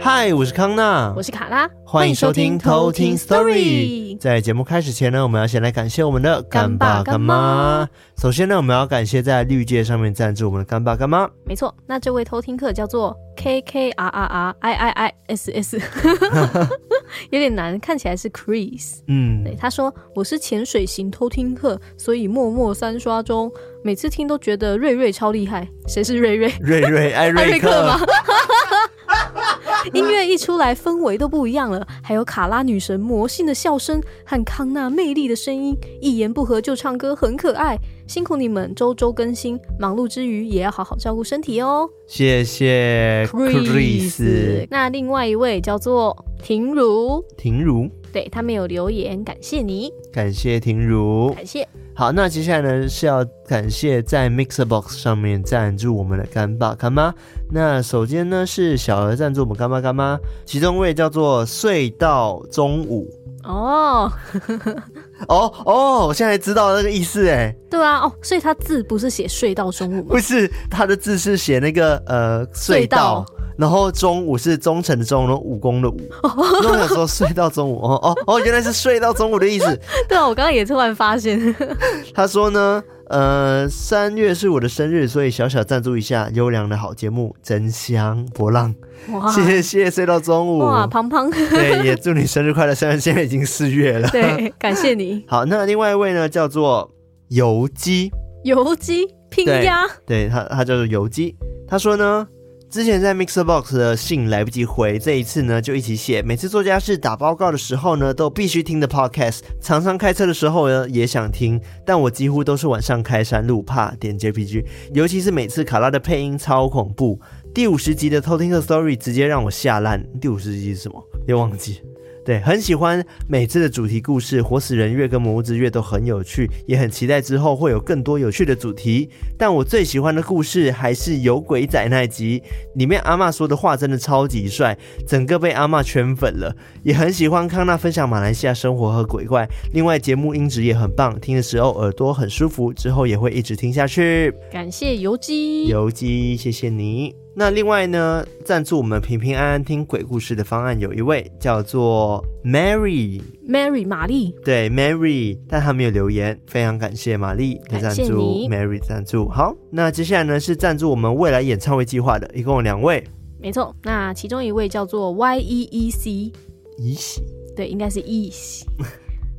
嗨，我是康娜，我是卡拉，欢迎收听偷听 Story。在节目开始前呢，我们要先来感谢我们的干爸干妈。首先呢，我们要感谢在绿界上面赞助我们的干爸干妈。没错，那这位偷听客叫做 K K R R R I I I S S，有点难，看起来是 Chris。嗯，对，他说我是潜水型偷听客，所以默默三刷中，每次听都觉得瑞瑞超厉害。谁是瑞瑞？瑞瑞艾瑞克吗？音乐一出来，氛围都不一样了。还有卡拉女神魔性的笑声和康纳魅力的声音，一言不合就唱歌，很可爱。辛苦你们周周更新，忙碌之余也要好好照顾身体哦。谢谢 Chris。那另外一位叫做婷如，婷如，对，他没有留言，感谢你，感谢婷如，感谢。好，那接下来呢是要感谢在 Mixer Box 上面赞助我们的干爸干妈。那首先呢是小额赞助我们干爸干妈，其中一位叫做隧道中午。哦，哦哦，我现在知道那个意思哎。对啊，哦，所以他字不是写隧道中午吗？不是，他的字是写那个呃隧道。然后中午是忠诚的忠，然后武功的武。那我想说睡到中午哦哦哦，原来是睡到中午的意思。对啊，我刚刚也突然发现。他说呢，呃，三月是我的生日，所以小小赞助一下优良的好节目，真香波浪。哇谢谢睡到中午。哇，胖胖。对，也祝你生日快乐。虽然现在已经四月了。对，感谢你。好，那另外一位呢，叫做游击。游击拼鸭。对，他，他叫做游击。他说呢。之前在 Mixer Box 的信来不及回，这一次呢就一起写。每次做家事、打报告的时候呢，都必须听的 Podcast。常常开车的时候呢，也想听，但我几乎都是晚上开山路，怕点 JPG。尤其是每次卡拉的配音超恐怖。第五十集的偷听的 Story 直接让我吓烂。第五十集是什么？别忘记。对，很喜欢每次的主题故事，活死人月跟魔物之月都很有趣，也很期待之后会有更多有趣的主题。但我最喜欢的故事还是有鬼仔那集，里面阿嬷说的话真的超级帅，整个被阿嬷圈粉了。也很喜欢康纳分享马来西亚生活和鬼怪，另外节目音质也很棒，听的时候耳朵很舒服，之后也会一直听下去。感谢游击，游击，谢谢你。那另外呢，赞助我们平平安安听鬼故事的方案有一位叫做 Mary，Mary 玛丽，对 Mary，但他没有留言，非常感谢玛丽的赞助，Mary 赞助。好，那接下来呢是赞助我们未来演唱会计划的，一共有两位，没错，那其中一位叫做 Y E E C，一喜，对，应该是一喜。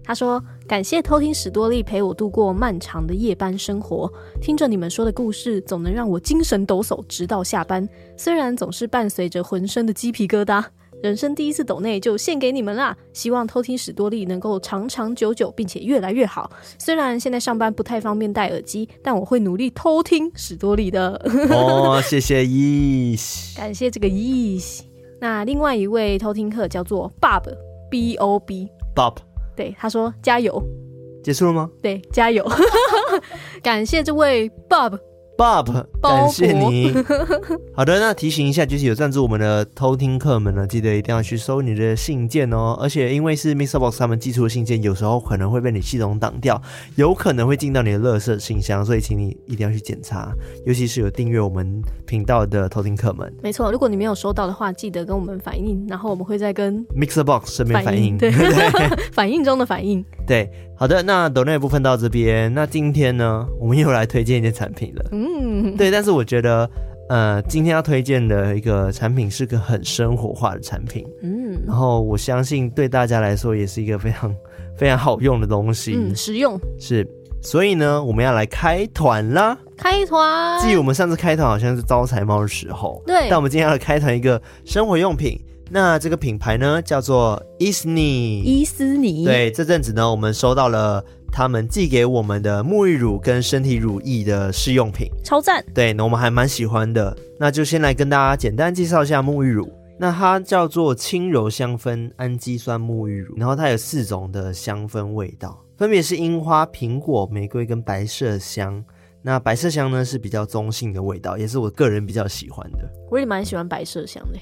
他说：“感谢偷听史多利陪我度过漫长的夜班生活，听着你们说的故事，总能让我精神抖擞，直到下班。虽然总是伴随着浑身的鸡皮疙瘩，人生第一次抖内就献给你们啦！希望偷听史多利能够长长久久，并且越来越好。虽然现在上班不太方便戴耳机，但我会努力偷听史多利的。”哦，谢谢伊西，感谢这个伊西。那另外一位偷听客叫做 Bob，B O B，Bob。对，他说加油，结束了吗？对，加油，感谢这位 Bob。Bob，感谢你。好的，那提醒一下，就是有赞助我们的偷听客们呢，记得一定要去收你的信件哦。而且因为是 MixerBox 他们寄出的信件，有时候可能会被你系统挡掉，有可能会进到你的垃圾信箱，所以请你一定要去检查。尤其是有订阅我们频道的偷听客们。没错，如果你没有收到的话，记得跟我们反映，然后我们会再跟 MixerBox 身边反映。对，反映中的反应。对，好的，那抖内部分到这边。那今天呢，我们又来推荐一件产品了。嗯，对，但是我觉得，呃，今天要推荐的一个产品是个很生活化的产品。嗯，然后我相信对大家来说也是一个非常 非常好用的东西。嗯，实用是。所以呢，我们要来开团啦！开团。记得我们上次开团好像是招财猫的时候。对。但我们今天要来开团一个生活用品。那这个品牌呢，叫做伊斯尼。伊斯尼。对，这阵子呢，我们收到了他们寄给我们的沐浴乳跟身体乳液的试用品，超赞。对，那我们还蛮喜欢的。那就先来跟大家简单介绍一下沐浴乳。那它叫做轻柔香氛氨基酸沐浴乳，然后它有四种的香氛味道，分别是樱花、苹果、玫瑰跟白麝香。那百麝香呢是比较中性的味道，也是我个人比较喜欢的。我也蛮喜欢百麝香的，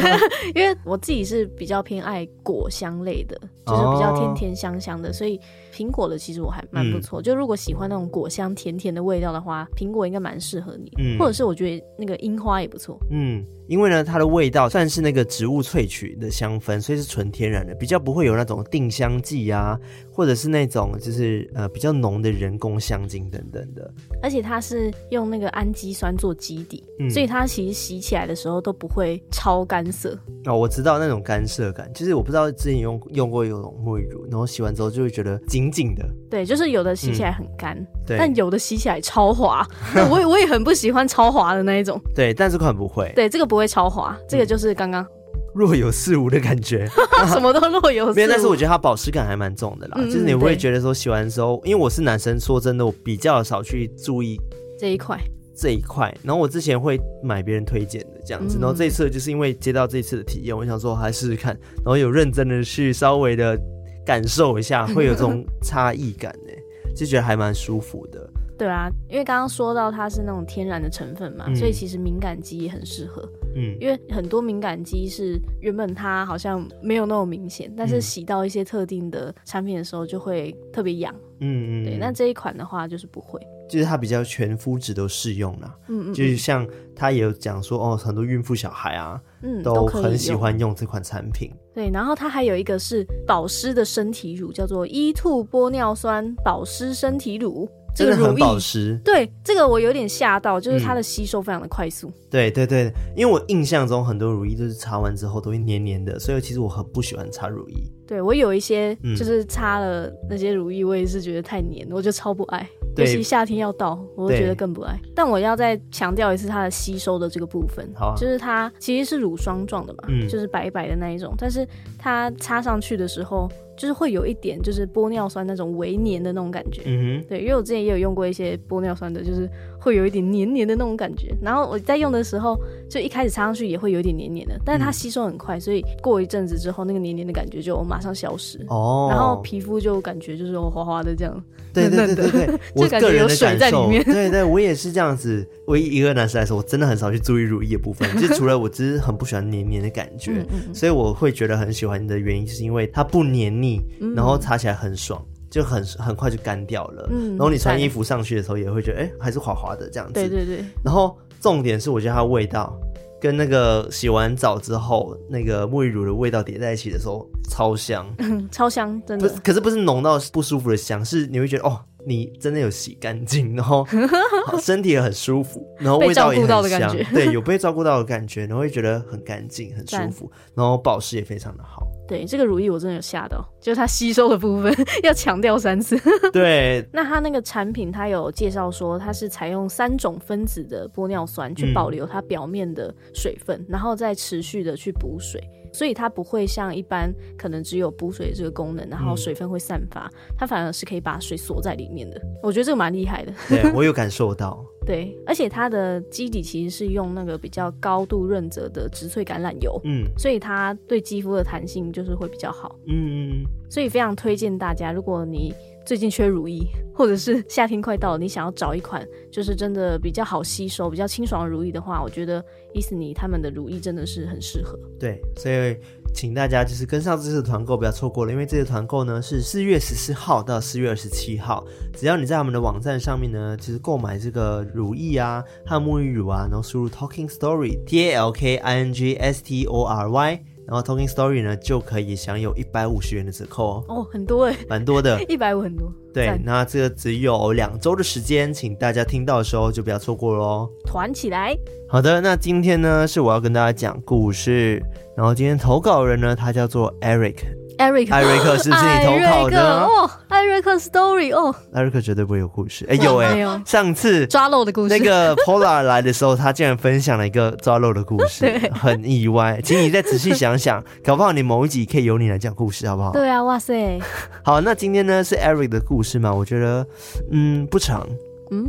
因为我自己是比较偏爱果香类的，就是比较甜甜香香的，哦、所以苹果的其实我还蛮不错。嗯、就如果喜欢那种果香甜甜的味道的话，苹果应该蛮适合你。嗯，或者是我觉得那个樱花也不错。嗯。因为呢，它的味道算是那个植物萃取的香氛，所以是纯天然的，比较不会有那种定香剂啊，或者是那种就是呃比较浓的人工香精等等的。而且它是用那个氨基酸做基底，嗯、所以它其实洗起来的时候都不会超干涩。哦，我知道那种干涩感，就是我不知道之前用用过有种沐浴乳，然后洗完之后就会觉得紧紧的。对，就是有的洗起来很干，嗯、但有的洗起来超滑。我也我也很不喜欢超滑的那一种。对，但这款不会。对，这个不会。会超滑，这个就是刚刚、嗯、若有似无的感觉，什么都若有似无。没有，但是我觉得它保湿感还蛮重的啦，嗯、就是你会觉得说洗完之后，对因为我是男生，说真的，我比较少去注意这一块这一块。然后我之前会买别人推荐的这样子，然后这一次就是因为接到这一次的体验，我想说还试试看，然后有认真的去稍微的感受一下，会有这种差异感呢，就觉得还蛮舒服的。对啊，因为刚刚说到它是那种天然的成分嘛，嗯、所以其实敏感肌也很适合。嗯，因为很多敏感肌是原本它好像没有那么明显，但是洗到一些特定的产品的时候就会特别痒。嗯嗯，对，那这一款的话就是不会，就是它比较全肤质都适用啦。嗯嗯，就是像它也有讲说哦，很多孕妇小孩啊，嗯，都很喜欢用这款产品。对，然后它还有一个是保湿的身体乳，叫做 E2 玻尿酸保湿身体乳。这个很保湿，对这个我有点吓到，就是它的吸收非常的快速。嗯、对对对，因为我印象中很多乳液都是擦完之后都会黏黏的，所以其实我很不喜欢擦乳液。对我有一些就是擦了那些乳液，我也是觉得太黏，我就超不爱。尤其夏天要到，我会觉得更不爱。但我要再强调一次它的吸收的这个部分，好啊、就是它其实是乳霜状的嘛，嗯、就是白白的那一种，但是它擦上去的时候。就是会有一点，就是玻尿酸那种微黏的那种感觉。嗯哼，对，因为我之前也有用过一些玻尿酸的，就是会有一点黏黏的那种感觉。然后我在用的时候，就一开始擦上去也会有一点黏黏的，但是它吸收很快，所以过一阵子之后，那个黏黏的感觉就马上消失。哦，然后皮肤就感觉就是滑滑的这样。对对对对对，就感觉有水在里面。对对，我也是这样子。唯一一个男生来说，我真的很少去注意乳液的部分，就除了我只是很不喜欢黏黏的感觉，嗯嗯，所以我会觉得很喜欢的原因，就是因为它不黏腻，嗯、然后擦起来很爽，就很很快就干掉了。嗯，然后你穿衣服上去的时候，也会觉得哎、欸，还是滑滑的这样子。对对对。然后重点是，我觉得它的味道跟那个洗完澡之后那个沐浴乳的味道叠在一起的时候，超香，超香，真的。可是不是浓到不舒服的香，是你会觉得哦。你真的有洗干净，然后 身体也很舒服，然后味道也很香，对，有被照顾到的感觉，然后会觉得很干净、很舒服，然后保湿也非常的好。对，这个乳液我真的有吓到，就是它吸收的部分 要强调三次。对，那它那个产品它有介绍说，它是采用三种分子的玻尿酸去保留它表面的水分，嗯、然后再持续的去补水。所以它不会像一般可能只有补水这个功能，然后水分会散发，嗯、它反而是可以把水锁在里面的。我觉得这个蛮厉害的。对，我有感受到。对，而且它的基底其实是用那个比较高度润泽的植萃橄榄油，嗯，所以它对肌肤的弹性就是会比较好。嗯嗯嗯，所以非常推荐大家，如果你最近缺乳液，或者是夏天快到了，你想要找一款就是真的比较好吸收、比较清爽的乳液的话，我觉得伊思妮他们的乳液真的是很适合。对，所以请大家就是跟上这次团购，不要错过了，因为这次团购呢是四月十四号到四月二十七号，只要你在他们的网站上面呢，就是购买这个乳液啊，还有沐浴乳啊，然后输入 Talking Story T A L K I N G S T O R Y。然后 Talking Story 呢，就可以享有一百五十元的折扣哦。哦，很多哎，蛮多的，一百五很多。对，那这个只有两周的时间，请大家听到的时候就不要错过喽。团起来。好的，那今天呢是我要跟大家讲故事，然后今天投稿人呢，他叫做 Eric。艾瑞克，艾瑞克是不是你投稿的？哦，艾瑞克 story 哦，艾瑞克绝对不会有故事。哎，有哎，上次抓漏的故事。那个 Pola 来的时候，他竟然分享了一个抓漏的故事，很意外。请你再仔细想想，搞不好你某一集可以由你来讲故事，好不好？对啊，哇塞。好，那今天呢是 Eric 的故事嘛？我觉得，嗯，不长，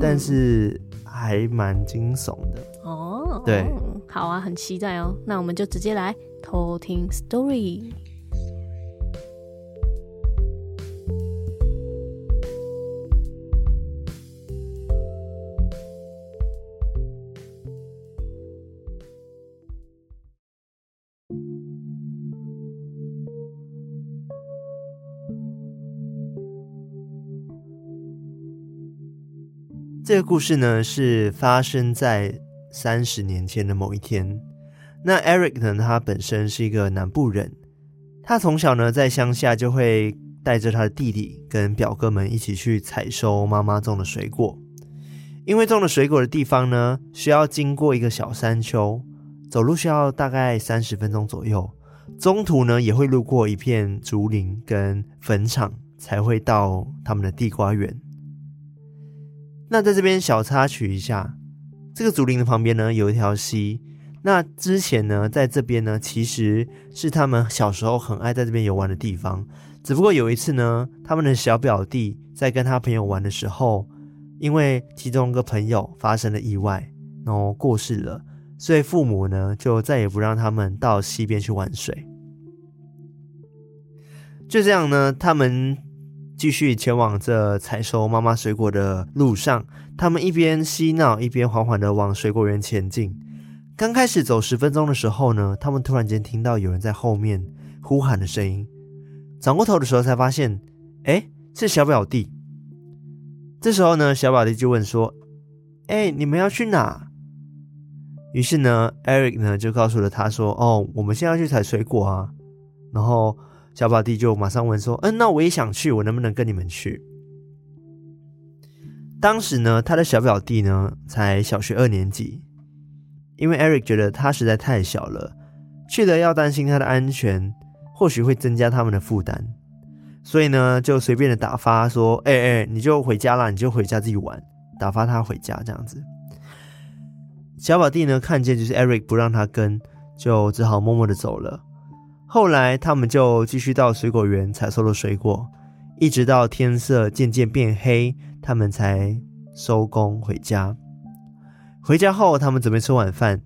但是还蛮惊悚的。哦，对，好啊，很期待哦。那我们就直接来偷听 story。这个故事呢，是发生在三十年前的某一天。那 Eric 呢，他本身是一个南部人，他从小呢在乡下就会带着他的弟弟跟表哥们一起去采收妈妈种的水果。因为种的水果的地方呢，需要经过一个小山丘，走路需要大概三十分钟左右，中途呢也会路过一片竹林跟坟场，才会到他们的地瓜园。那在这边小插曲一下，这个竹林的旁边呢有一条溪。那之前呢，在这边呢，其实是他们小时候很爱在这边游玩的地方。只不过有一次呢，他们的小表弟在跟他朋友玩的时候，因为其中一个朋友发生了意外，然后过世了，所以父母呢就再也不让他们到溪边去玩水。就这样呢，他们。继续前往这采收妈妈水果的路上，他们一边嬉闹，一边缓缓地往水果园前进。刚开始走十分钟的时候呢，他们突然间听到有人在后面呼喊的声音。转过头的时候才发现，哎，是小表弟。这时候呢，小表弟就问说：“哎，你们要去哪？”于是呢，Eric 呢就告诉了他说：“哦，我们现在要去采水果啊。”然后。小表弟就马上问说：“嗯，那我也想去，我能不能跟你们去？”当时呢，他的小表弟呢才小学二年级，因为 Eric 觉得他实在太小了，去了要担心他的安全，或许会增加他们的负担，所以呢就随便的打发说：“哎哎，你就回家啦，你就回家自己玩。”打发他回家这样子。小表弟呢看见就是 Eric 不让他跟，就只好默默的走了。后来，他们就继续到水果园采收了水果，一直到天色渐渐变黑，他们才收工回家。回家后，他们准备吃晚饭。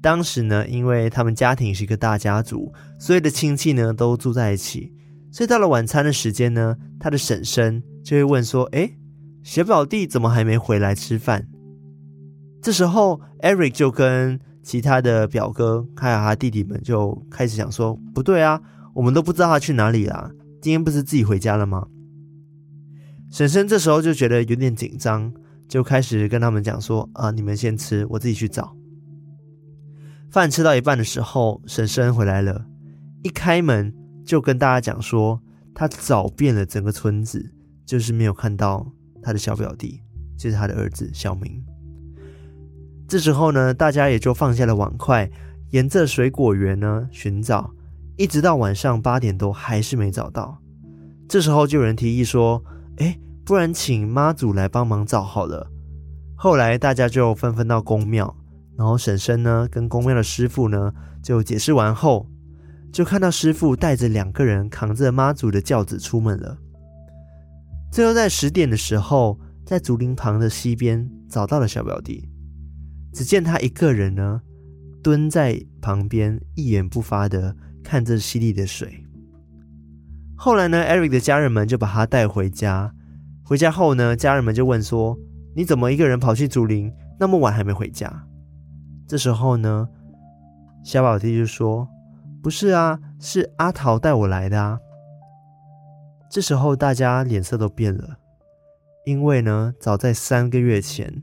当时呢，因为他们家庭是一个大家族，所有的亲戚呢都住在一起，所以到了晚餐的时间呢，他的婶婶就会问说：“诶，小宝弟怎么还没回来吃饭？”这时候，Eric 就跟其他的表哥还有他弟弟们就开始想说：“不对啊，我们都不知道他去哪里啦。今天不是自己回家了吗？”婶婶这时候就觉得有点紧张，就开始跟他们讲说：“啊，你们先吃，我自己去找。”饭吃到一半的时候，婶婶回来了，一开门就跟大家讲说：“他找遍了整个村子，就是没有看到他的小表弟，就是他的儿子小明。”这时候呢，大家也就放下了碗筷，沿着水果园呢寻找，一直到晚上八点多还是没找到。这时候就有人提议说：“哎，不然请妈祖来帮忙找好了。”后来大家就纷纷到宫庙，然后婶婶呢跟宫庙的师傅呢就解释完后，就看到师傅带着两个人扛着妈祖的轿子出门了。最后在十点的时候，在竹林旁的溪边找到了小表弟。只见他一个人呢，蹲在旁边，一言不发的看着溪里的水。后来呢，Eric 的家人们就把他带回家。回家后呢，家人们就问说：“你怎么一个人跑去竹林，那么晚还没回家？”这时候呢，小宝弟就说：“不是啊，是阿桃带我来的啊。”这时候大家脸色都变了，因为呢，早在三个月前。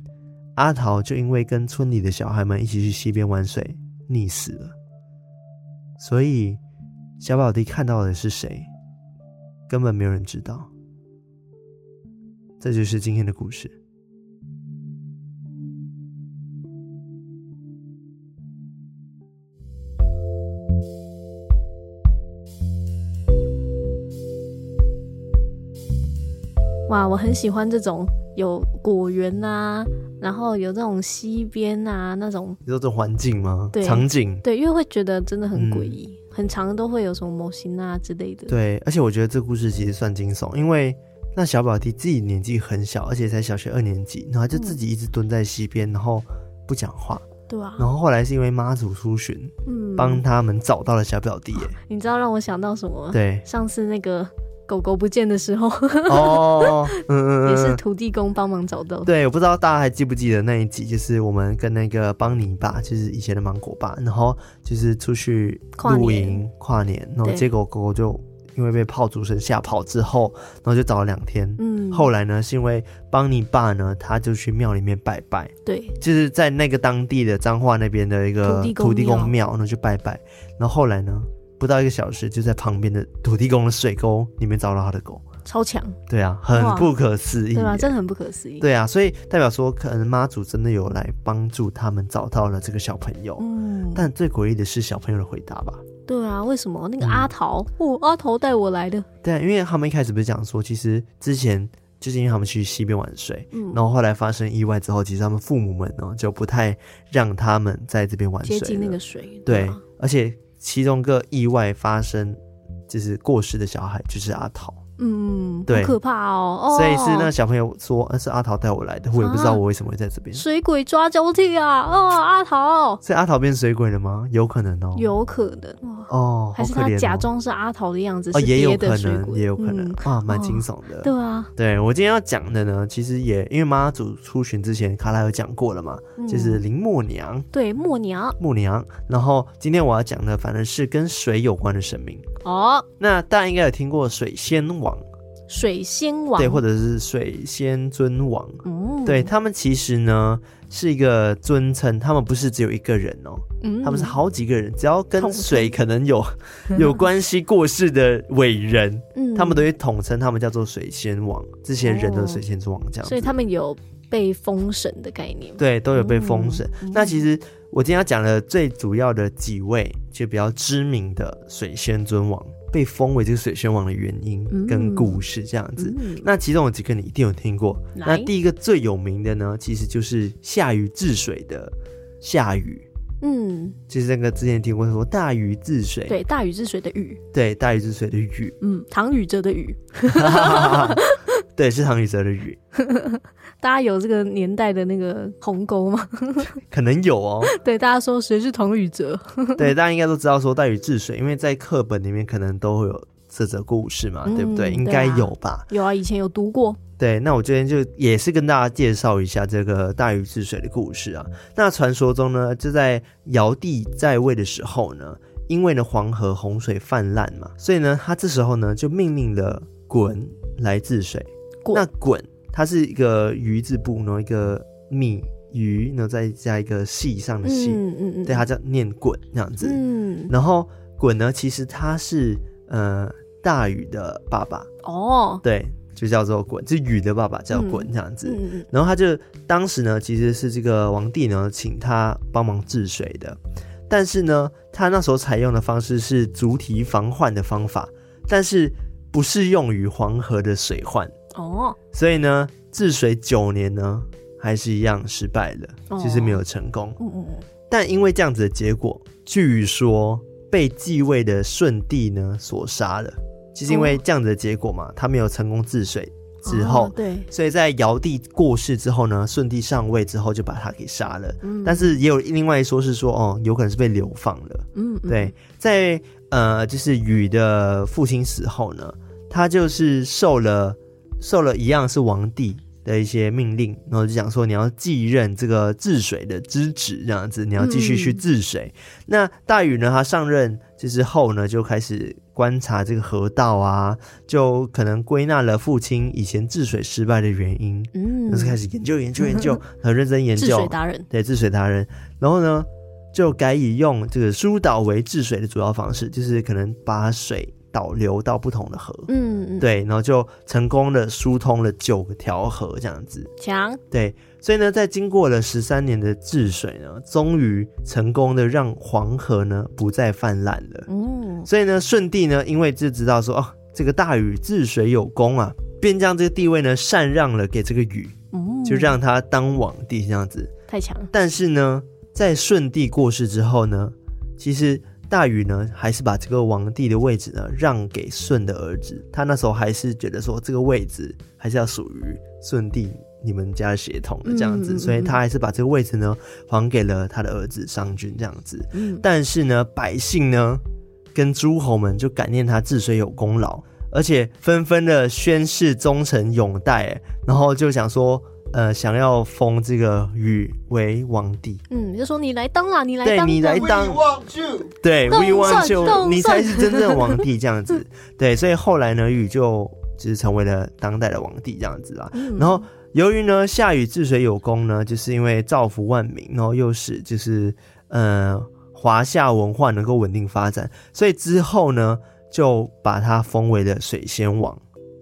阿桃就因为跟村里的小孩们一起去溪边玩水，溺死了。所以小宝弟看到的是谁，根本没有人知道。这就是今天的故事。哇，我很喜欢这种。有果园啊，然后有这种溪边啊，那种有这种环境吗？对，场景对，因为会觉得真的很诡异，嗯、很长都会有什么模型啊之类的。对，而且我觉得这故事其实算惊悚，因为那小表弟自己年纪很小，而且才小学二年级，然后就自己一直蹲在溪边，然后不讲话。对啊。然后后来是因为妈祖出巡，嗯，帮他们找到了小表弟。哎，你知道让我想到什么？对，上次那个。狗狗不见的时候，哦，嗯，也是土地公帮忙找到。对，我不知道大家还记不记得那一集，就是我们跟那个邦尼爸，就是以前的芒果爸，然后就是出去露营跨年，跨年，然后结果狗狗就因为被炮竹声吓跑之后，然后就找了两天。嗯，后来呢，是因为邦尼爸呢，他就去庙里面拜拜，对，就是在那个当地的彰化那边的一个土地公庙，然后去拜拜。然后后来呢，不到一个小时，就在旁边的土地公的水沟里面找到他的狗。超强，对啊，很不可思议，对啊，真的很不可思议，对啊，所以代表说，可能妈祖真的有来帮助他们找到了这个小朋友，嗯，但最诡异的是小朋友的回答吧？对啊，为什么？那个阿桃，嗯、哦，阿桃带我来的？对啊，因为他们一开始不是讲说，其实之前就是因为他们去溪边玩水，嗯，然后后来发生意外之后，其实他们父母们呢就不太让他们在这边玩水，接近那个水，对，而且其中一个意外发生就是过世的小孩就是阿桃。嗯，对，好可怕哦，哦。所以是那个小朋友说，那是阿桃带我来的，我也不知道我为什么会在这边。水鬼抓交替啊！哦，阿桃，所以阿桃变水鬼了吗？有可能哦，有可能哦，还是他假装是阿桃的样子？哦，也有可能，也有可能啊，蛮惊悚的。对啊，对我今天要讲的呢，其实也因为妈祖出巡之前，卡拉有讲过了嘛，就是林默娘，对，默娘，默娘。然后今天我要讲的，反正是跟水有关的神明哦。那大家应该有听过水仙王。水仙王。对，或者是水仙尊王，嗯，对他们其实呢是一个尊称，他们不是只有一个人哦，嗯，他们是好几个人，只要跟水可能有 有关系过世的伟人，嗯，他们都会统称他们叫做水仙王，这些人的水仙尊王这样，所以他们有被封神的概念，对，都有被封神。那其实我今天要讲的最主要的几位就比较知名的水仙尊王。被封为这个水仙王的原因跟故事这样子，嗯。嗯、那其中有几个你一定有听过。那第一个最有名的呢，其实就是下禹治水的夏禹。嗯，就是那个之前听过说大禹治水，对，大禹治水的禹，对，大禹治水的禹，嗯，唐禹哲的禹，对，是唐禹哲的禹。大家有这个年代的那个鸿沟吗？可能有哦。对，大家说谁是唐禹哲？对，大家应该都知道说大禹治水，因为在课本里面可能都会有这则故事嘛，嗯、对不对？应该有吧？有啊，以前有读过。对，那我今天就也是跟大家介绍一下这个大禹治水的故事啊。那传说中呢，就在尧帝在位的时候呢，因为呢黄河洪水泛滥嘛，所以呢他这时候呢就命令了鲧来治水。滚那鯀它是一个鱼字部，然后一个米鱼，然后再加一个细上的细，嗯嗯嗯，对，它叫念鯀这样子。嗯，然后鯀呢，其实他是呃大禹的爸爸哦，对。就叫做鯀，就禹的爸爸叫鯀这样子。嗯嗯、然后他就当时呢，其实是这个王帝呢，请他帮忙治水的。但是呢，他那时候采用的方式是筑堤防患的方法，但是不适用于黄河的水患哦。所以呢，治水九年呢，还是一样失败了，其实没有成功。嗯嗯、但因为这样子的结果，据说被继位的舜帝呢所杀了。就是因为这样子的结果嘛，他没有成功治水之后，哦、对，所以在尧帝过世之后呢，舜帝上位之后就把他给杀了。嗯，但是也有另外一说是说，哦，有可能是被流放了。嗯，嗯，对，在呃，就是禹的父亲死后呢，他就是受了受了一样是王帝的一些命令，然后就讲说你要继任这个治水的之职，这样子，你要继续去治水。嗯、那大禹呢，他上任就是后呢，就开始。观察这个河道啊，就可能归纳了父亲以前治水失败的原因，嗯，就是开始研究研究研究，很认真研究。治水达人，对，治水达人。然后呢，就改以用这个疏导为治水的主要方式，就是可能把水导流到不同的河，嗯，对，然后就成功的疏通了九个条河，这样子。强，对。所以呢，在经过了十三年的治水呢，终于成功的让黄河呢不再泛滥了。嗯，所以呢，舜帝呢，因为就知道说哦，这个大禹治水有功啊，便将这个地位呢禅让了给这个禹，嗯，就让他当王帝这样子。太强。但是呢，在舜帝过世之后呢，其实大禹呢还是把这个王帝的位置呢让给舜的儿子。他那时候还是觉得说这个位置还是要属于舜帝。你们家的血统的这样子，嗯嗯嗯，所以他还是把这个位置呢还给了他的儿子商君这样子。嗯，但是呢，百姓呢跟诸侯们就感念他治水有功劳，而且纷纷的宣誓忠诚拥戴，然后就想说呃想要封这个禹为王帝，嗯，就说你来当啦，你来当，对你来当，对，We want you，你才是真正的王帝 这样子，对，所以后来呢，禹就就是成为了当代的王帝这样子啊，嗯、然后由于呢夏禹治水有功呢，就是因为造福万民，然后又使就是呃华夏文化能够稳定发展，所以之后呢就把他封为了水仙王，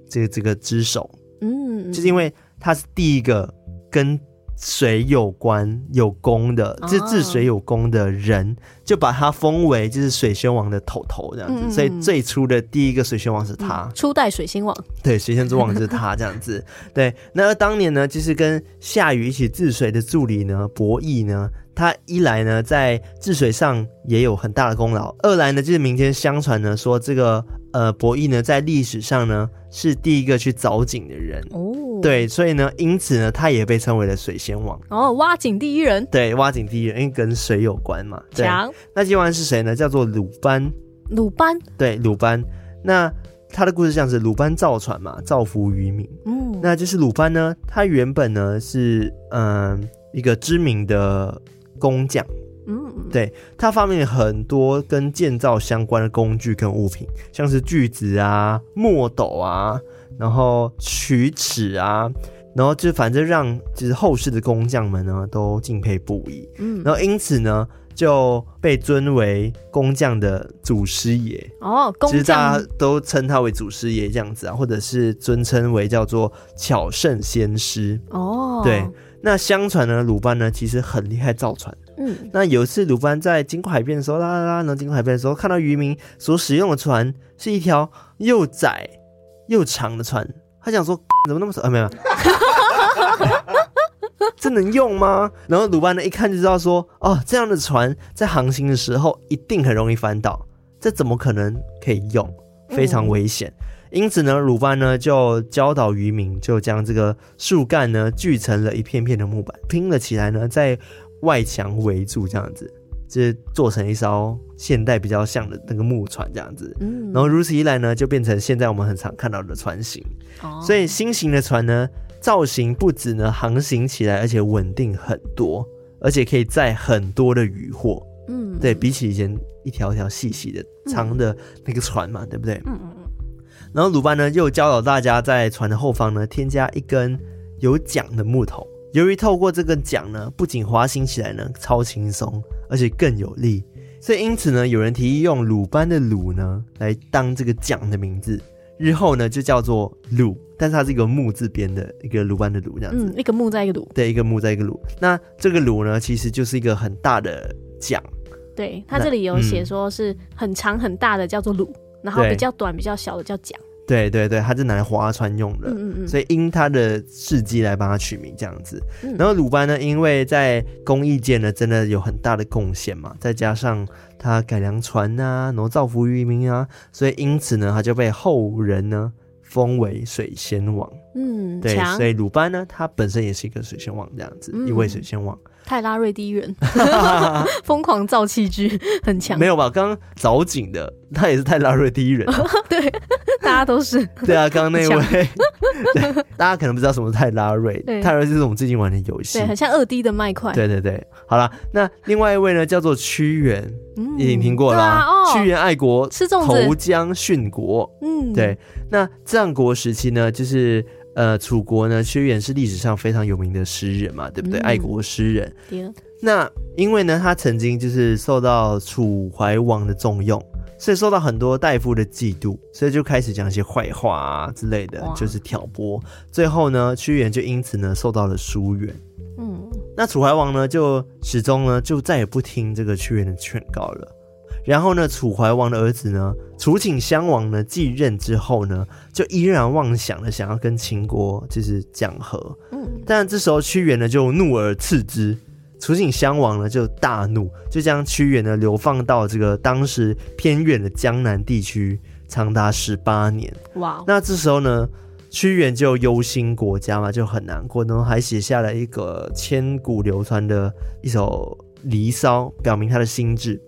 这个这个之首，嗯，就是因为。他是第一个跟水有关有功的，就是治水有功的人，就把他封为就是水仙王的头头这样子。嗯、所以最初的第一个水仙王是他，嗯、初代水仙王。对，水仙之王就是他这样子。对，那当年呢，就是跟夏禹一起治水的助理呢，伯益呢，他一来呢在治水上也有很大的功劳，二来呢就是民间相传呢说这个呃伯益呢在历史上呢是第一个去凿井的人哦。对，所以呢，因此呢，他也被称为了水仙王哦，挖井第一人。对，挖井第一人，因为跟水有关嘛。强。那接完是谁呢？叫做鲁班。鲁班。对，鲁班。那他的故事这样子：鲁班造船嘛，造福于民。嗯，那就是鲁班呢，他原本呢是嗯、呃、一个知名的工匠。嗯，对，他发明了很多跟建造相关的工具跟物品，像是锯子啊、墨斗啊。然后曲尺啊，然后就反正让就是后世的工匠们呢都敬佩不已。嗯，然后因此呢就被尊为工匠的祖师爷。哦，工匠，其实大家都称他为祖师爷这样子啊，或者是尊称为叫做巧圣先师。哦，对。那相传呢，鲁班呢其实很厉害造船。嗯，那有一次鲁班在经过海边的时候，啦啦啦，然后经过海边的时候，看到渔民所使用的船是一条又窄。又长的船，他想说 怎么那么少啊？没有，这能用吗？然后鲁班呢一看就知道说，哦，这样的船在航行的时候一定很容易翻倒，这怎么可能可以用？非常危险。嗯、因此呢，鲁班呢就教导渔民，就将这个树干呢锯成了一片片的木板，拼了起来呢，在外墙围住这样子。就是做成一艘现代比较像的那个木船这样子，嗯，然后如此一来呢，就变成现在我们很常看到的船型。哦，所以新型的船呢，造型不止呢航行起来，而且稳定很多，而且可以载很多的渔获。嗯，对，比起以前一条条细细的长的那个船嘛，嗯、对不对？嗯嗯嗯。然后鲁班呢又教导大家在船的后方呢添加一根有桨的木头。由于透过这个桨呢，不仅滑行起来呢超轻松，而且更有力，所以因此呢，有人提议用鲁班的鲁呢来当这个桨的名字，日后呢就叫做鲁，但是它是一个木字边的一个鲁班的鲁这样子，嗯，一个木在一个鲁，对，一个木在一个鲁。那这个鲁呢，其实就是一个很大的桨，对，它这里有写说是很长很大的叫做鲁，然后比较短比较小的叫桨。对对对，他是拿来划船用的，嗯嗯，所以因他的事迹来帮他取名这样子。嗯、然后鲁班呢，因为在工艺界呢，真的有很大的贡献嘛，再加上他改良船啊，然后造福于民啊，所以因此呢，他就被后人呢封为水仙王。嗯，对，所以鲁班呢，他本身也是一个水仙王这样子，嗯、一位水仙王。泰拉瑞第一人，疯狂造器具，很强。没有吧？刚刚早景的，他也是泰拉瑞第一人。对，大家都是。对啊，刚刚那位，对，大家可能不知道什么是泰拉瑞。泰拉瑞就是我们最近玩的游戏，对，很像二 D 的麦块。对对对，好了，那另外一位呢，叫做屈原，已经听过了。屈原爱国，投江殉国。嗯，对。那战国时期呢，就是。呃，楚国呢，屈原是历史上非常有名的诗人嘛，对不对？嗯、爱国诗人。那因为呢，他曾经就是受到楚怀王的重用，所以受到很多大夫的嫉妒，所以就开始讲一些坏话啊之类的，就是挑拨。最后呢，屈原就因此呢受到了疏远。嗯，那楚怀王呢，就始终呢就再也不听这个屈原的劝告了。然后呢，楚怀王的儿子呢，楚顷襄王呢继任之后呢，就依然妄想的想要跟秦国就是讲和。嗯，但这时候屈原呢就怒而斥之，楚顷襄王呢就大怒，就将屈原呢流放到这个当时偏远的江南地区，长达十八年。哇！那这时候呢，屈原就忧心国家嘛，就很难过，然后还写下了一个千古流传的一首《离骚》，表明他的心志。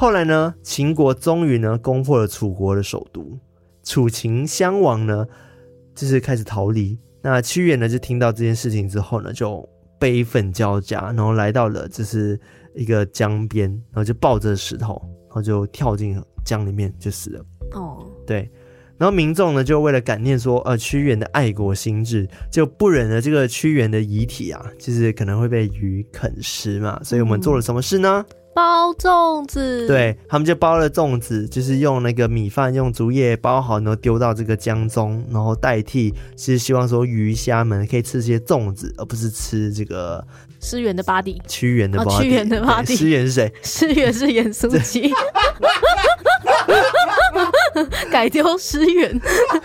后来呢，秦国终于呢攻破了楚国的首都，楚秦襄王呢就是开始逃离，那屈原呢，就听到这件事情之后呢，就悲愤交加，然后来到了就是一个江边，然后就抱着石头，然后就跳进江里面就死了。哦，对。然后民众呢，就为了感念说，呃，屈原的爱国心志，就不忍了这个屈原的遗体啊，就是可能会被鱼啃食嘛，所以我们做了什么事呢？包粽子。对，他们就包了粽子，就是用那个米饭用竹叶包好，然后丢到这个江中，然后代替，是希望说鱼虾们可以吃这些粽子，而不是吃这个诗源的 body。屈原的 body，屈原的 body。诗源是谁？诗源是盐酥鸡。改丢诗源，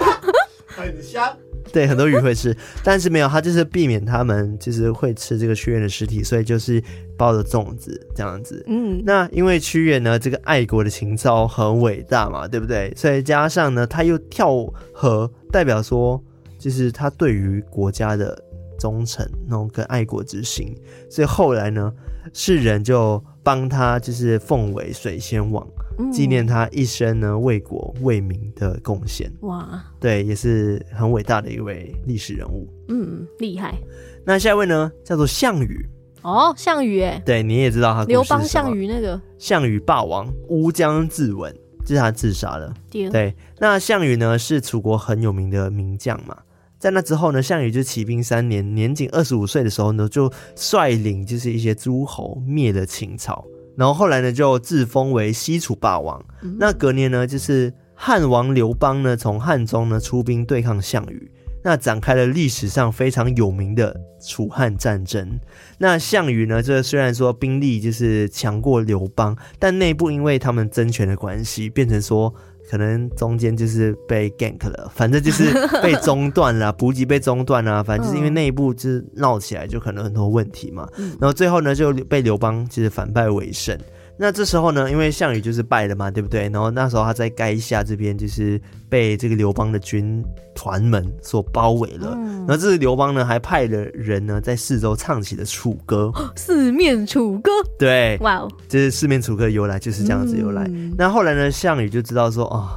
很香。对，很多鱼会吃，但是没有，他就是避免他们就是会吃这个屈原的尸体，所以就是包的粽子这样子。嗯，那因为屈原呢，这个爱国的情操很伟大嘛，对不对？所以加上呢，他又跳河，代表说就是他对于国家的忠诚那种跟爱国之心，所以后来呢，世人就帮他就是奉为水仙王。纪念他一生呢为国为民的贡献，哇，对，也是很伟大的一位历史人物。嗯，厉害。那下一位呢，叫做项羽。哦，项羽，哎，对，你也知道他刘邦项羽那个项羽霸王乌江自刎，就是他自杀了。对，那项羽呢是楚国很有名的名将嘛，在那之后呢，项羽就起兵三年，年仅二十五岁的时候呢，就率领就是一些诸侯灭了秦朝。然后后来呢，就自封为西楚霸王。嗯、那隔年呢，就是汉王刘邦呢，从汉中呢出兵对抗项羽，那展开了历史上非常有名的楚汉战争。那项羽呢，这虽然说兵力就是强过刘邦，但内部因为他们争权的关系，变成说。可能中间就是被 gank 了，反正就是 被中断了，补给被中断了，反正就是因为内部就是闹起来，就可能很多问题嘛。然后最后呢，就被刘邦就是反败为胜。那这时候呢，因为项羽就是败了嘛，对不对？然后那时候他在垓下这边就是被这个刘邦的军团们所包围了。嗯、然后这是刘邦呢，还派了人呢在四周唱起了楚歌，四面楚歌。对，哇哦，就是四面楚歌的由来就是这样子由来。嗯、那后来呢，项羽就知道说啊、哦，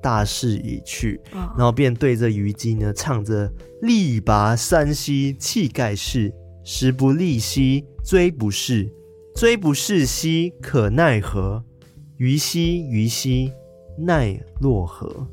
大势已去，然后便对着虞姬呢唱着“力拔山兮气盖世，时不利兮骓不逝。”追不逝兮，可奈何？虞兮虞兮，奈若何？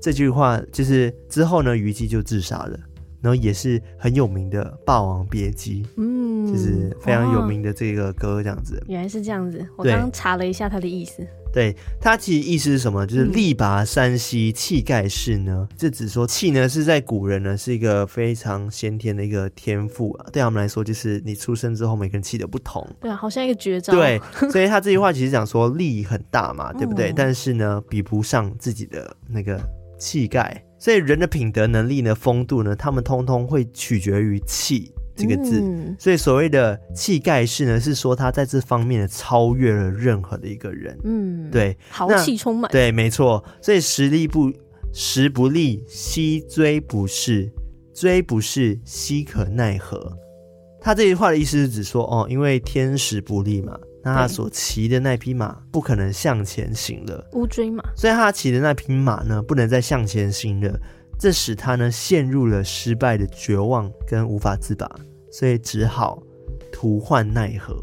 这句话就是之后呢，虞姬就自杀了，然后也是很有名的《霸王别姬》，嗯，就是非常有名的这个歌，这样子。原来是这样子，我刚刚查了一下它的意思。对，它其实意思是什么？就是力拔山兮气盖世呢？这、嗯、只说气呢是在古人呢是一个非常先天的一个天赋啊。对他们来说，就是你出生之后，每个人气的不同。对啊，好像一个绝招。对，所以他这句话其实讲说力很大嘛，对不对？嗯、但是呢，比不上自己的那个气概。所以人的品德能力呢、风度呢，他们通通会取决于气。这个字，嗯、所以所谓的气盖世呢，是说他在这方面超越了任何的一个人。嗯，对，豪气充满。对，没错。所以时力不时不利，兮騅不是，追不逝，兮可奈何？他这句话的意思是指说，哦，因为天时不利嘛，那他所骑的那匹马不可能向前行了。乌骓马，所以他骑的那匹马呢，不能再向前行了。这使他呢陷入了失败的绝望跟无法自拔。所以只好徒患奈何，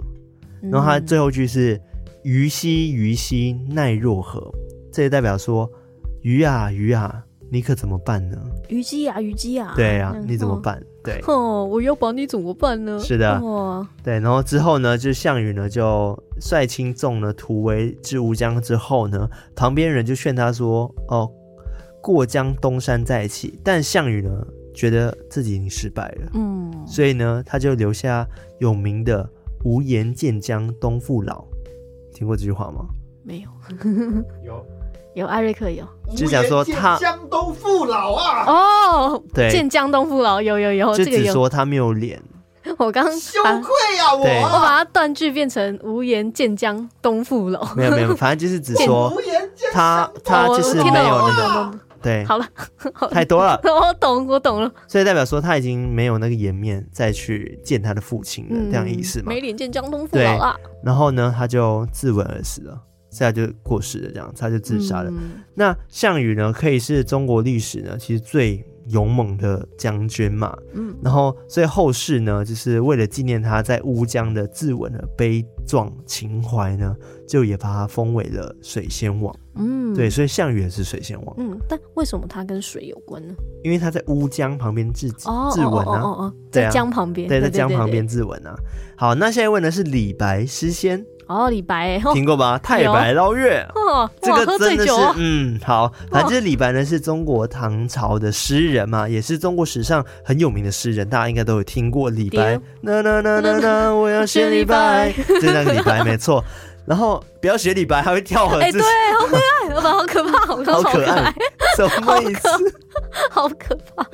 然后他最后一句是“虞兮虞兮，奈若何”，这也代表说“虞啊虞啊，你可怎么办呢？”“虞姬啊虞姬啊，对、啊，你怎么办？”“对，哦，我要把你怎么办呢？”是的，哇，对。然后之后呢，就项羽呢就率轻众呢突围至乌江之后呢，旁边人就劝他说：“哦，过江东山再起。”但项羽呢？觉得自己已经失败了，嗯，所以呢，他就留下有名的“无颜见江东父老”，听过这句话吗？没有，有有艾瑞克有，就想说他江东父老啊，哦，对，见江东父老有有有，就只说他没有脸。我刚羞愧啊，我我把它断句变成“无颜见江东父老”，没有没有，反正就是只说 他他就是没有那个。对，好了，太多了。我懂，我懂了。所以代表说他已经没有那个颜面再去见他的父亲了，嗯、这样意思嘛？没脸见江东父老了。然后呢，他就自刎而死了，现在就过世了，这样他就自杀了。嗯、那项羽呢，可以是中国历史呢，其实最勇猛的将军嘛。嗯，然后所以后世呢，就是为了纪念他在乌江的自刎的悲壮情怀呢，就也把他封为了水仙王。嗯，对，所以项羽也是水仙王。嗯，但为什么他跟水有关呢？因为他在乌江旁边自哦自刎啊，哦哦在江旁边，对，在江旁边自刎啊。好，那现在问的是李白诗仙，哦，李白，哦。听过吧？太白捞月。哦，这个真的是嗯，好，反正就是李白呢是中国唐朝的诗人嘛，也是中国史上很有名的诗人，大家应该都有听过。李白。那那那那那，我要学李白，就那个李白没错。然后不要学李白，还会跳河，哎，对，好可爱，我好可怕，我好可爱，什么意思？好可怕。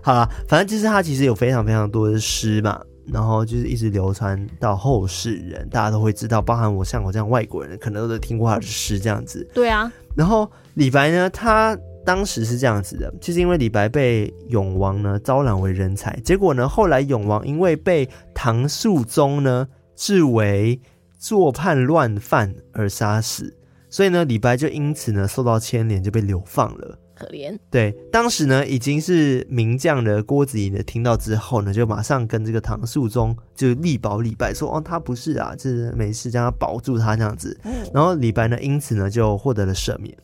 好了，反正就是他其实有非常非常多的诗嘛，然后就是一直流传到后世人，大家都会知道，包含我像我这样外国人，可能都听过他的诗这样子。对啊，然后李白呢，他当时是这样子的，就是因为李白被永王呢招揽为人才，结果呢后来永王因为被唐肃宗呢治为作叛乱犯而杀死，所以呢李白就因此呢受到牵连，就被流放了。可怜。对，当时呢已经是名将的郭子仪呢听到之后呢，就马上跟这个唐肃宗就力保李白说，哦他不是啊，就是没事，将他保住他这样子。然后李白呢因此呢就获得了赦免。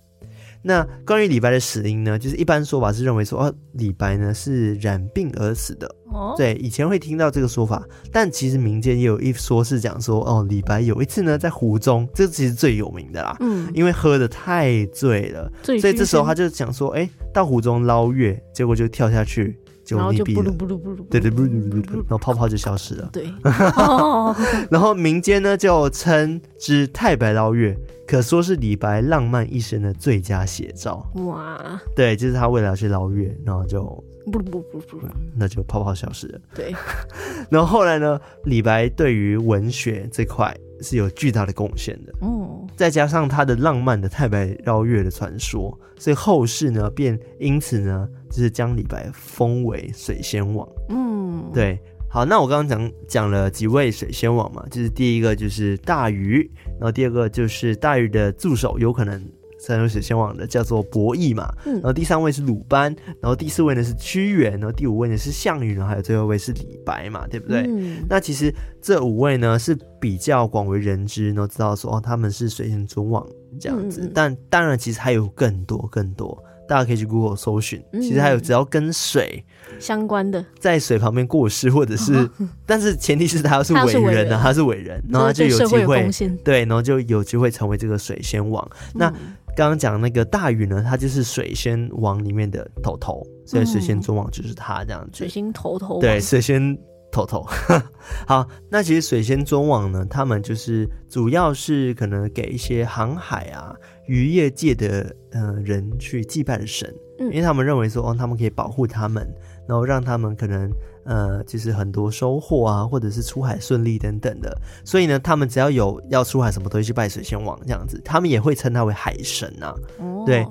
那关于李白的死因呢，就是一般说法是认为说，哦，李白呢是染病而死的。哦，对，以前会听到这个说法，但其实民间也有一说是讲说，哦，李白有一次呢在湖中，这其实最有名的啦，嗯，因为喝的太醉了，醉所以这时候他就想说，哎，到湖中捞月，结果就跳下去，就然后就不噜溺毙了。不噜不噜，对对，不噜不噜，然后泡泡就消失了。对，哦，然后民间呢就称之太白捞月，可说是李白浪漫一生的最佳写照。哇，对，就是他为了要去捞月，然后就不噜不噜不噜不，那就泡泡消失了。对，然后后来呢，李白对于文学这块是有巨大的贡献的，嗯，再加上他的浪漫的太白捞月的传说，所以后世呢便因此呢就是将李白封为水仙王。嗯，对，好，那我刚刚讲讲了几位水仙王嘛，就是第一个就是大禹，然后第二个就是大禹的助手，有可能成为水仙王的叫做伯益嘛，嗯。然后第三位是鲁班，然后第四位呢是屈原，然后第五位呢是项羽，然后还有最后一位是李白嘛，对不对？嗯，那其实这五位呢是比较广为人知，然后知道说哦他们是水仙尊王这样子，但当然其实还有更多更多，大家可以去 Google 搜寻，嗯其实还有只要跟水。相关的，在水旁边过世，或者是，但是前提是他是他是伟伟人啊，他是伟人，然后他就有机会。对，然后就有机会成为这个水仙王。那嗯刚刚讲那个大禹呢，他就是水仙王里面的头头，所以水仙尊王就是他这样子。水仙头头，对，，水仙头头。好，那其实水仙尊王呢，他们就是主要是可能给一些航海啊、渔业界的呃人去祭拜神，嗯因为他们认为说，哦，他们可以保护他们，然后让他们可能呃，就是很多收获啊，或者是出海顺利等等的。所以呢，他们只要有要出海什么，都会去拜水仙王这样子，他们也会称他为海神啊。哦对，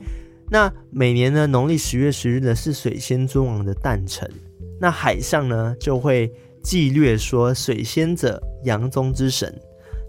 那每年呢，农历十月十日呢是水仙尊王的诞辰，那海上呢就会记略说水仙者洋中之神。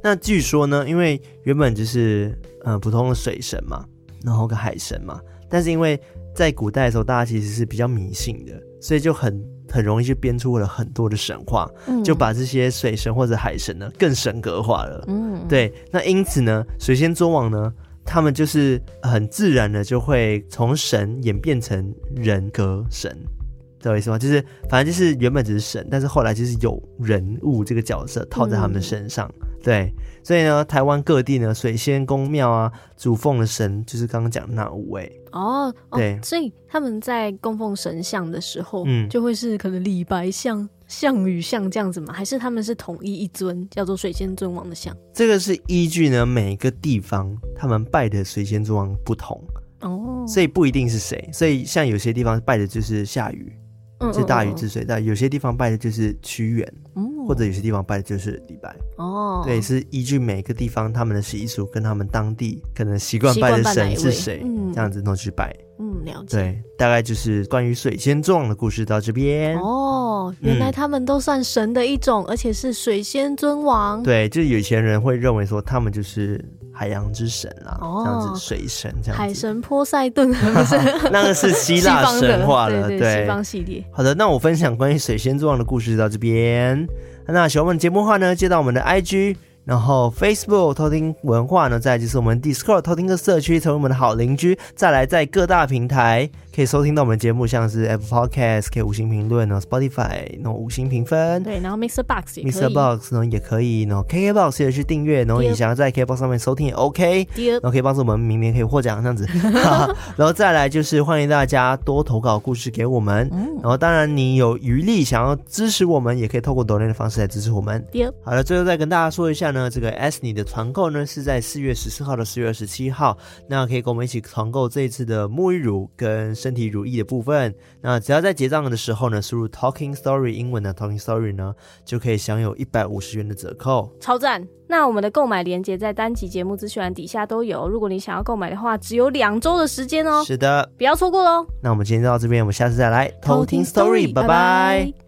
那据说呢，因为原本就是呃普通的水神嘛，然后个海神嘛，但是因为在古代的时候，大家其实是比较迷信的，所以就很很容易就编出了很多的神话，嗯就把这些水神或者海神呢更神格化了。嗯，对，那因此呢，水仙尊王呢，他们就是很自然的就会从神演变成人格神，知道意思吗？就是反正就是原本只是神，但是后来就是有人物这个角色套在他们身上。对，所以呢，台湾各地呢，水仙宫庙啊，主奉的神就是刚刚讲的那五位。哦，哦对所以他们在供奉神像的时候，嗯就会是可能李白像、项羽像这样子吗？还是他们是统一一尊叫做水仙尊王的像？这个是依据呢每个地方他们拜的水仙尊王不同，哦，所以不一定是谁。所以像有些地方拜的就是夏禹，嗯是大禹治水，但有些地方拜的就是屈原。嗯或者有些地方拜的就是李白，哦，对，是依据每个地方他们的习俗跟他们当地可能习惯拜的神是谁，嗯这样子弄去拜。嗯，了解。对，大概就是关于水仙尊王的故事到这边。哦，原来他们都算神的一种，而且是水仙尊王。，对，就是有些人会认为说他们就是海洋之神啦，哦这样子水神这样子。海神波塞顿 不是那个是希腊神话了，对，对西方系列。好的，那我分享关于水仙之王的故事就到这边。那喜欢我们节目的话呢，接到我们的 IG。然后 Facebook 偷听文化呢，再来就是我们 Discord 偷听的社区，成为我们的好邻居。再来在各大平台可以收听到我们节目，像是 Apple Podcast 可以五星评论哦，Spotify 然后五星评分。对，然后 Mixer Box 也可以，Mixer Box 呢也可以，然后 KKBox 也去订阅，然后你想要在 KKBox 上面收听也 OK，然后可以帮助我们明年可以获奖这样子。然后再来就是欢迎大家多投稿故事给我们，然后当然你有余力想要支持我们，也可以透过抖内的方式来支持我们。好了，最后再跟大家说一下呢。这个 Asni 的团购呢，是在四月十四号到四月二十七号，那可以跟我们一起团购这一次的沐浴乳跟身体如意的部分。那只要在结账的时候呢，输入 Talking Story 英文的 Talking Story 呢，就可以享有一百五十元的折扣，超赞！那我们的购买链接在单集节目资讯栏底下都有，如果你想要购买的话，只有两周的时间哦。是的，不要错过喽。那我们今天就到这边，我们下次再来偷听 Story，拜拜。